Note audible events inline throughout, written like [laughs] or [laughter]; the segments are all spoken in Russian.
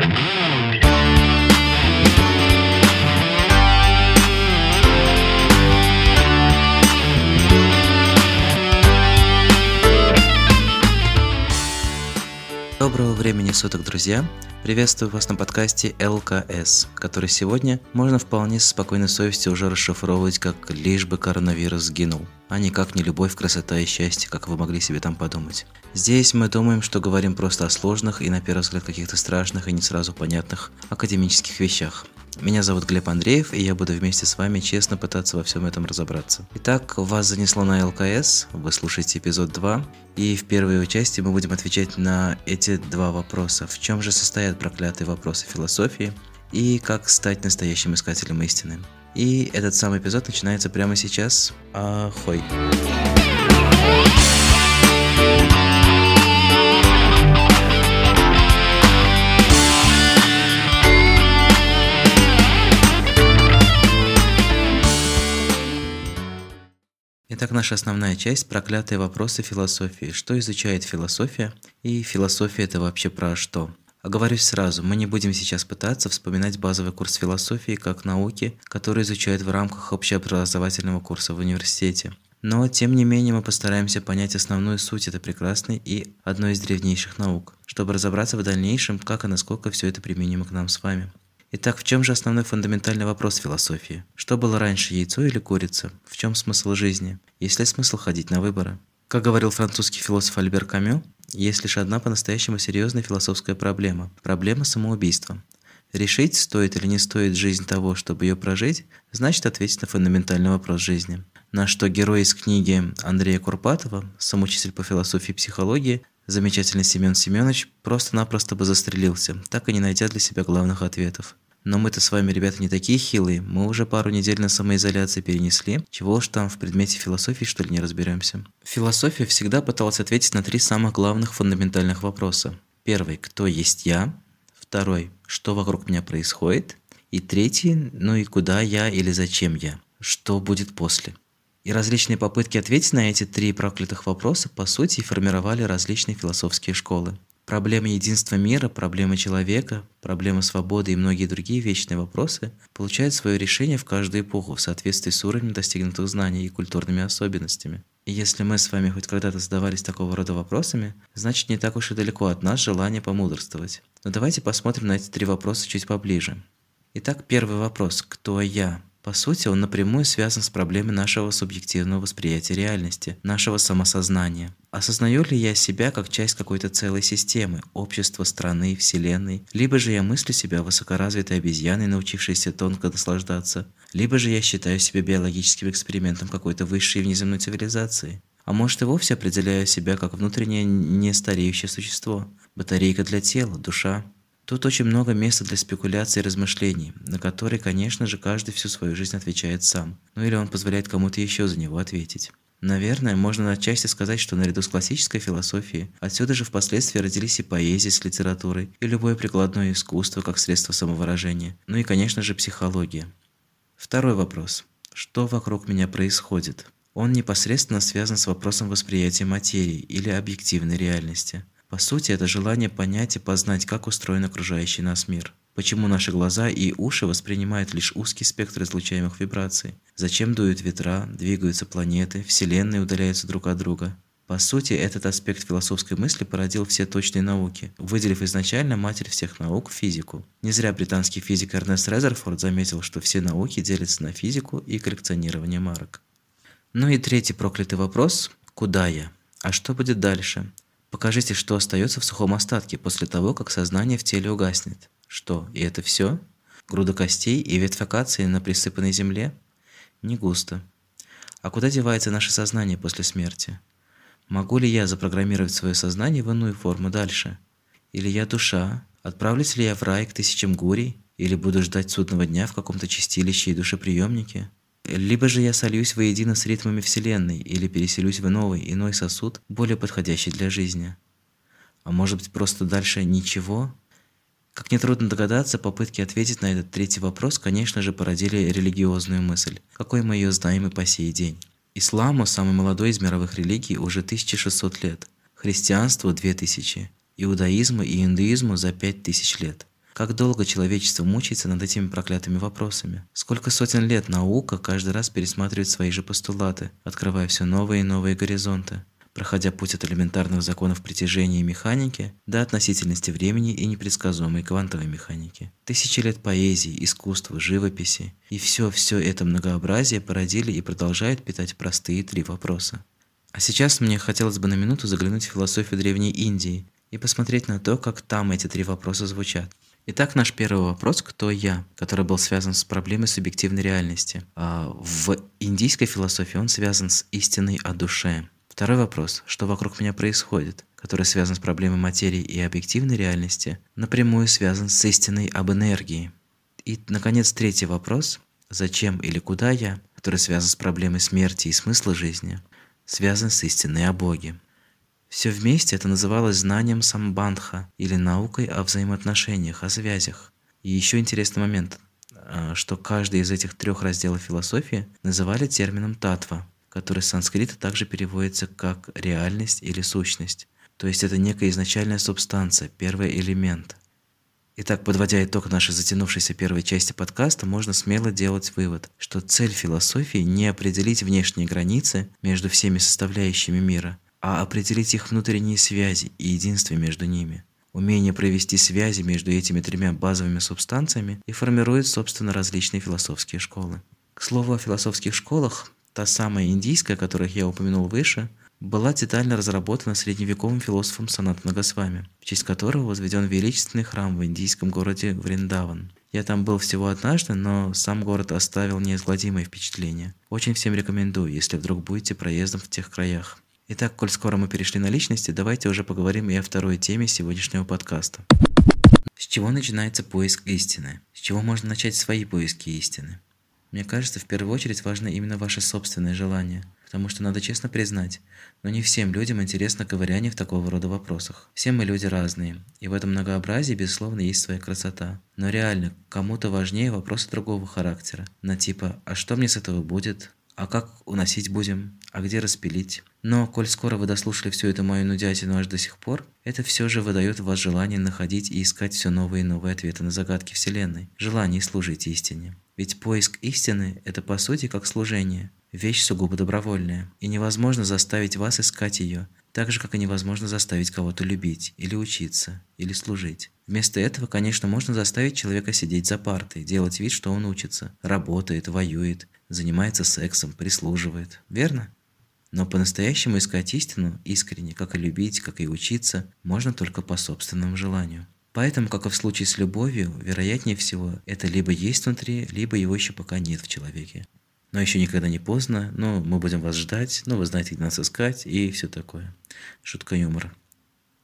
Mm-hmm. [laughs] времени суток, друзья! Приветствую вас на подкасте ЛКС, который сегодня можно вполне с спокойной совестью уже расшифровывать как «лишь бы коронавирус сгинул», а не любовь, красота и счастье, как вы могли себе там подумать. Здесь мы думаем, что говорим просто о сложных и на первый взгляд каких-то страшных и не сразу понятных академических вещах. Меня зовут Глеб Андреев, и я буду вместе с вами честно пытаться во всем этом разобраться. Итак, вас занесло на ЛКС, вы слушаете эпизод 2, и в первой его части мы будем отвечать на эти два вопроса. В чем же состоят проклятые вопросы философии, и как стать настоящим искателем истины. И этот самый эпизод начинается прямо сейчас. Ахой! Итак, наша основная часть – проклятые вопросы философии. Что изучает философия? И философия – это вообще про что? Оговорюсь сразу, мы не будем сейчас пытаться вспоминать базовый курс философии как науки, который изучают в рамках общеобразовательного курса в университете. Но, тем не менее, мы постараемся понять основную суть этой прекрасной и одной из древнейших наук, чтобы разобраться в дальнейшем, как и насколько все это применимо к нам с вами. Итак, в чем же основной фундаментальный вопрос философии? Что было раньше, яйцо или курица? В чем смысл жизни? Есть ли смысл ходить на выборы? Как говорил французский философ Альбер Камю, есть лишь одна по-настоящему серьезная философская проблема – проблема самоубийства. Решить, стоит или не стоит жизнь того, чтобы ее прожить, значит ответить на фундаментальный вопрос жизни. На что герой из книги Андрея Курпатова, самоучитель по философии и психологии, замечательный Семен Семенович просто-напросто бы застрелился, так и не найдя для себя главных ответов. Но мы-то с вами, ребята, не такие хилые. Мы уже пару недель на самоизоляции перенесли. Чего уж там в предмете философии, что ли, не разберемся. Философия всегда пыталась ответить на три самых главных фундаментальных вопроса. Первый – кто есть я? Второй – что вокруг меня происходит? И третий – ну и куда я или зачем я? Что будет после? И различные попытки ответить на эти три проклятых вопроса, по сути, формировали различные философские школы. Проблема единства мира, проблема человека, проблема свободы и многие другие вечные вопросы получают свое решение в каждую эпоху в соответствии с уровнем достигнутых знаний и культурными особенностями. И если мы с вами хоть когда-то задавались такого рода вопросами, значит не так уж и далеко от нас желание помудрствовать. Но давайте посмотрим на эти три вопроса чуть поближе. Итак, первый вопрос. Кто я? По сути, он напрямую связан с проблемой нашего субъективного восприятия реальности, нашего самосознания. Осознаю ли я себя как часть какой-то целой системы, общества, страны, вселенной, либо же я мыслю себя высокоразвитой обезьяной, научившейся тонко наслаждаться, либо же я считаю себя биологическим экспериментом какой-то высшей внеземной цивилизации. А может и вовсе определяю себя как внутреннее нестареющее существо, батарейка для тела, душа, Тут очень много места для спекуляций и размышлений, на которые, конечно же, каждый всю свою жизнь отвечает сам. Ну или он позволяет кому-то еще за него ответить. Наверное, можно отчасти сказать, что наряду с классической философией отсюда же впоследствии родились и поэзия с литературой, и любое прикладное искусство как средство самовыражения, ну и, конечно же, психология. Второй вопрос. Что вокруг меня происходит? Он непосредственно связан с вопросом восприятия материи или объективной реальности. По сути, это желание понять и познать, как устроен окружающий нас мир. Почему наши глаза и уши воспринимают лишь узкий спектр излучаемых вибраций? Зачем дуют ветра, двигаются планеты, вселенные удаляются друг от друга? По сути, этот аспект философской мысли породил все точные науки, выделив изначально матерь всех наук – физику. Не зря британский физик Эрнест Резерфорд заметил, что все науки делятся на физику и коллекционирование марок. Ну и третий проклятый вопрос – куда я? А что будет дальше? Покажите, что остается в сухом остатке после того, как сознание в теле угаснет. Что, и это все? Груда костей и ветвь акации на присыпанной земле? Не густо. А куда девается наше сознание после смерти? Могу ли я запрограммировать свое сознание в иную форму дальше? Или я душа? Отправлюсь ли я в рай к тысячам гурий? Или буду ждать судного дня в каком-то чистилище и душеприемнике? Либо же я сольюсь воедино с ритмами Вселенной или переселюсь в новый, иной сосуд, более подходящий для жизни. А может быть просто дальше ничего? Как нетрудно догадаться, попытки ответить на этот третий вопрос, конечно же, породили религиозную мысль, какой мы ее знаем и по сей день. Исламу, самый молодой из мировых религий, уже 1600 лет, христианству – 2000, иудаизму и индуизму за 5000 лет. Как долго человечество мучается над этими проклятыми вопросами? Сколько сотен лет наука каждый раз пересматривает свои же постулаты, открывая все новые и новые горизонты? проходя путь от элементарных законов притяжения и механики до относительности времени и непредсказуемой квантовой механики. Тысячи лет поэзии, искусства, живописи и все-все это многообразие породили и продолжают питать простые три вопроса. А сейчас мне хотелось бы на минуту заглянуть в философию Древней Индии и посмотреть на то, как там эти три вопроса звучат. Итак, наш первый вопрос «Кто я?», который был связан с проблемой субъективной реальности. А в индийской философии он связан с истиной о душе. Второй вопрос, что вокруг меня происходит, который связан с проблемой материи и объективной реальности, напрямую связан с истиной об энергии. И, наконец, третий вопрос, зачем или куда я, который связан с проблемой смерти и смысла жизни, связан с истиной о Боге. Все вместе это называлось знанием самбандха или наукой о взаимоотношениях, о связях. И еще интересный момент, а, что каждый из этих трех разделов философии называли термином татва, который с санскрита также переводится как реальность или сущность. То есть это некая изначальная субстанция, первый элемент. Итак, подводя итог нашей затянувшейся первой части подкаста, можно смело делать вывод, что цель философии не определить внешние границы между всеми составляющими мира, а определить их внутренние связи и единство между ними. Умение провести связи между этими тремя базовыми субстанциями и формирует, собственно, различные философские школы. К слову о философских школах, Та самая индийская, которых я упомянул выше, была детально разработана средневековым философом Санат Нагасвами, в честь которого возведен величественный храм в индийском городе Вриндаван. Я там был всего однажды, но сам город оставил неизгладимое впечатление. Очень всем рекомендую, если вдруг будете проездом в тех краях. Итак, коль скоро мы перешли на личности, давайте уже поговорим и о второй теме сегодняшнего подкаста. С чего начинается поиск истины? С чего можно начать свои поиски истины? Мне кажется, в первую очередь важно именно ваше собственное желание, потому что надо честно признать, но не всем людям интересно ковыряние в такого рода вопросах. Все мы люди разные, и в этом многообразии, безусловно, есть своя красота. Но реально, кому-то важнее вопросы другого характера, на типа «а что мне с этого будет?», «а как уносить будем?», «а где распилить?». Но, коль скоро вы дослушали всю эту мою нудятину аж до сих пор, это все же выдает в вас желание находить и искать все новые и новые ответы на загадки Вселенной, желание служить истине. Ведь поиск истины – это по сути как служение, вещь сугубо добровольная, и невозможно заставить вас искать ее, так же, как и невозможно заставить кого-то любить, или учиться, или служить. Вместо этого, конечно, можно заставить человека сидеть за партой, делать вид, что он учится, работает, воюет, занимается сексом, прислуживает. Верно? Но по-настоящему искать истину искренне, как и любить, как и учиться, можно только по собственному желанию. Поэтому, как и в случае с любовью, вероятнее всего, это либо есть внутри, либо его еще пока нет в человеке. Но еще никогда не поздно, но мы будем вас ждать, ну вы знаете, где нас искать и все такое. Шутка юмора.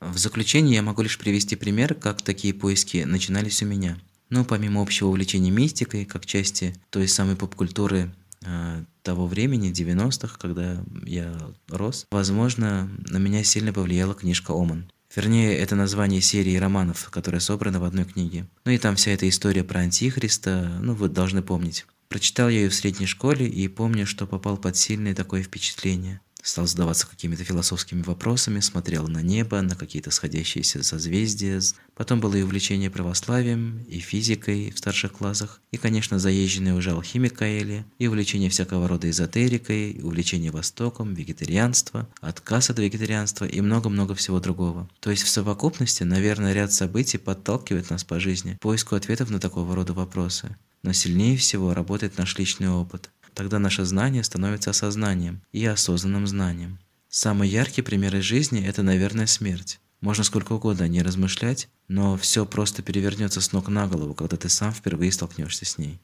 В заключение я могу лишь привести пример, как такие поиски начинались у меня. Ну, помимо общего увлечения мистикой, как части той самой поп-культуры э, того времени, 90-х, когда я рос, возможно, на меня сильно повлияла книжка «Оман». Вернее, это название серии романов, которая собрана в одной книге. Ну и там вся эта история про Антихриста, ну вы должны помнить. Прочитал я ее в средней школе и помню, что попал под сильное такое впечатление стал задаваться какими-то философскими вопросами, смотрел на небо, на какие-то сходящиеся созвездия. Потом было и увлечение православием, и физикой в старших классах, и, конечно, заезженный уже алхимик Каэли, и увлечение всякого рода эзотерикой, и увлечение Востоком, вегетарианство, отказ от вегетарианства и много-много всего другого. То есть в совокупности, наверное, ряд событий подталкивает нас по жизни поиску ответов на такого рода вопросы. Но сильнее всего работает наш личный опыт. Тогда наше знание становится осознанием и осознанным знанием. Самый яркий пример из жизни – это, наверное, смерть. Можно сколько угодно не размышлять, но все просто перевернется с ног на голову, когда ты сам впервые столкнешься с ней.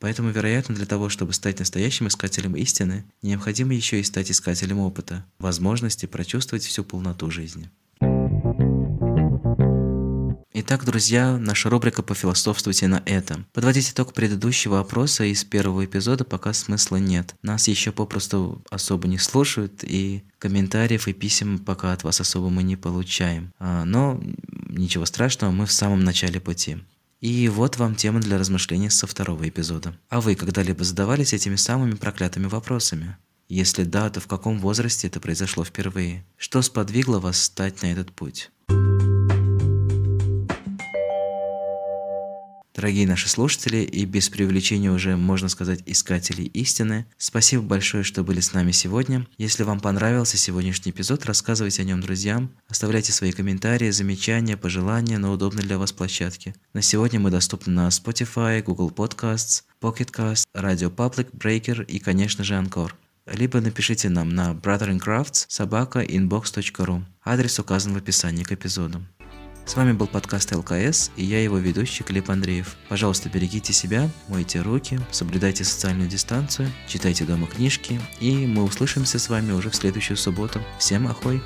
Поэтому, вероятно, для того, чтобы стать настоящим искателем истины, необходимо еще и стать искателем опыта, возможности прочувствовать всю полноту жизни. Итак, друзья, наша рубрика «Пофилософствуйте на этом». Подводить итог предыдущего опроса из первого эпизода пока смысла нет. Нас еще попросту особо не слушают, и комментариев и писем пока от вас особо мы не получаем. А, но ничего страшного, мы в самом начале пути. И вот вам тема для размышлений со второго эпизода. А вы когда-либо задавались этими самыми проклятыми вопросами? Если да, то в каком возрасте это произошло впервые? Что сподвигло вас стать на этот путь? Дорогие наши слушатели и без привлечения уже, можно сказать, искателей истины, спасибо большое, что были с нами сегодня. Если вам понравился сегодняшний эпизод, рассказывайте о нем друзьям, оставляйте свои комментарии, замечания, пожелания на удобной для вас площадке. На сегодня мы доступны на Spotify, Google Podcasts, Pocket Cast, Radio Public, Breaker и, конечно же, Anchor. Либо напишите нам на brotherinCrafts собака inbox.ru. Адрес указан в описании к эпизоду. С вами был подкаст ЛКС и я его ведущий Клип Андреев. Пожалуйста, берегите себя, мойте руки, соблюдайте социальную дистанцию, читайте дома книжки и мы услышимся с вами уже в следующую субботу. Всем ахой!